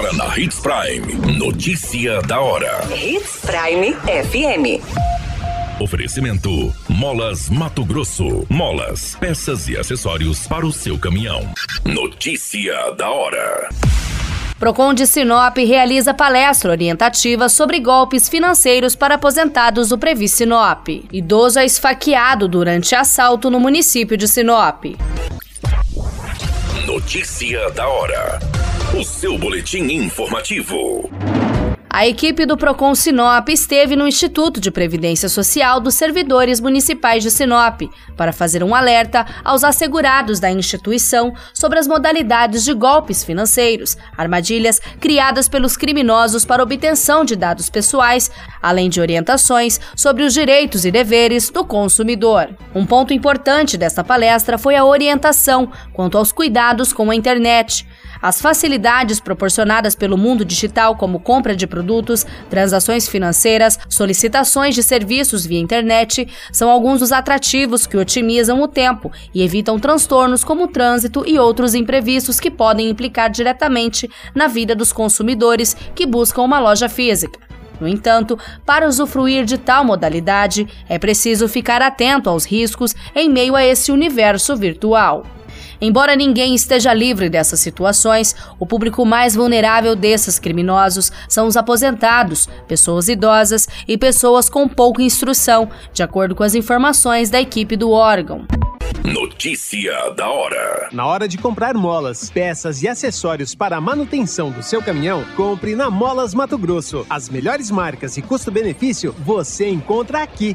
Agora na Hits Prime. Notícia da hora. Hits Prime FM. Oferecimento: Molas Mato Grosso. Molas, peças e acessórios para o seu caminhão. Notícia da hora. Procon de Sinop realiza palestra orientativa sobre golpes financeiros para aposentados do Previ Sinop. Idoso é esfaqueado durante assalto no município de Sinop. Notícia da hora. O seu boletim informativo. A equipe do Procon Sinop esteve no Instituto de Previdência Social dos Servidores Municipais de Sinop para fazer um alerta aos assegurados da instituição sobre as modalidades de golpes financeiros, armadilhas criadas pelos criminosos para obtenção de dados pessoais, além de orientações sobre os direitos e deveres do consumidor. Um ponto importante desta palestra foi a orientação quanto aos cuidados com a internet. As facilidades proporcionadas pelo mundo digital, como compra de produtos, transações financeiras, solicitações de serviços via internet, são alguns dos atrativos que otimizam o tempo e evitam transtornos como o trânsito e outros imprevistos que podem implicar diretamente na vida dos consumidores que buscam uma loja física. No entanto, para usufruir de tal modalidade, é preciso ficar atento aos riscos em meio a esse universo virtual. Embora ninguém esteja livre dessas situações, o público mais vulnerável desses criminosos são os aposentados, pessoas idosas e pessoas com pouca instrução, de acordo com as informações da equipe do órgão. Notícia da hora. Na hora de comprar molas, peças e acessórios para a manutenção do seu caminhão, compre na Molas Mato Grosso. As melhores marcas e custo-benefício você encontra aqui.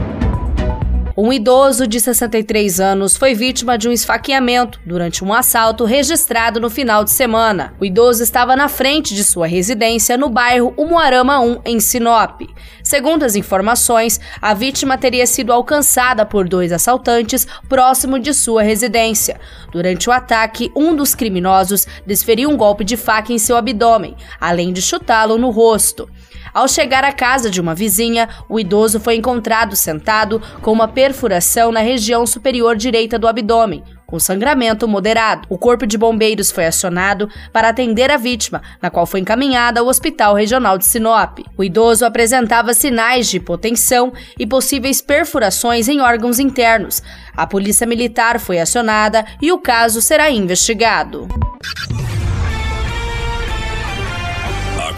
Um idoso de 63 anos foi vítima de um esfaqueamento durante um assalto registrado no final de semana. O idoso estava na frente de sua residência no bairro Umuarama 1, em Sinop. Segundo as informações, a vítima teria sido alcançada por dois assaltantes próximo de sua residência. Durante o ataque, um dos criminosos desferiu um golpe de faca em seu abdômen, além de chutá-lo no rosto. Ao chegar à casa de uma vizinha, o idoso foi encontrado sentado com uma perfuração na região superior direita do abdômen, com sangramento moderado. O corpo de bombeiros foi acionado para atender a vítima, na qual foi encaminhada ao Hospital Regional de Sinop. O idoso apresentava sinais de hipotensão e possíveis perfurações em órgãos internos. A polícia militar foi acionada e o caso será investigado.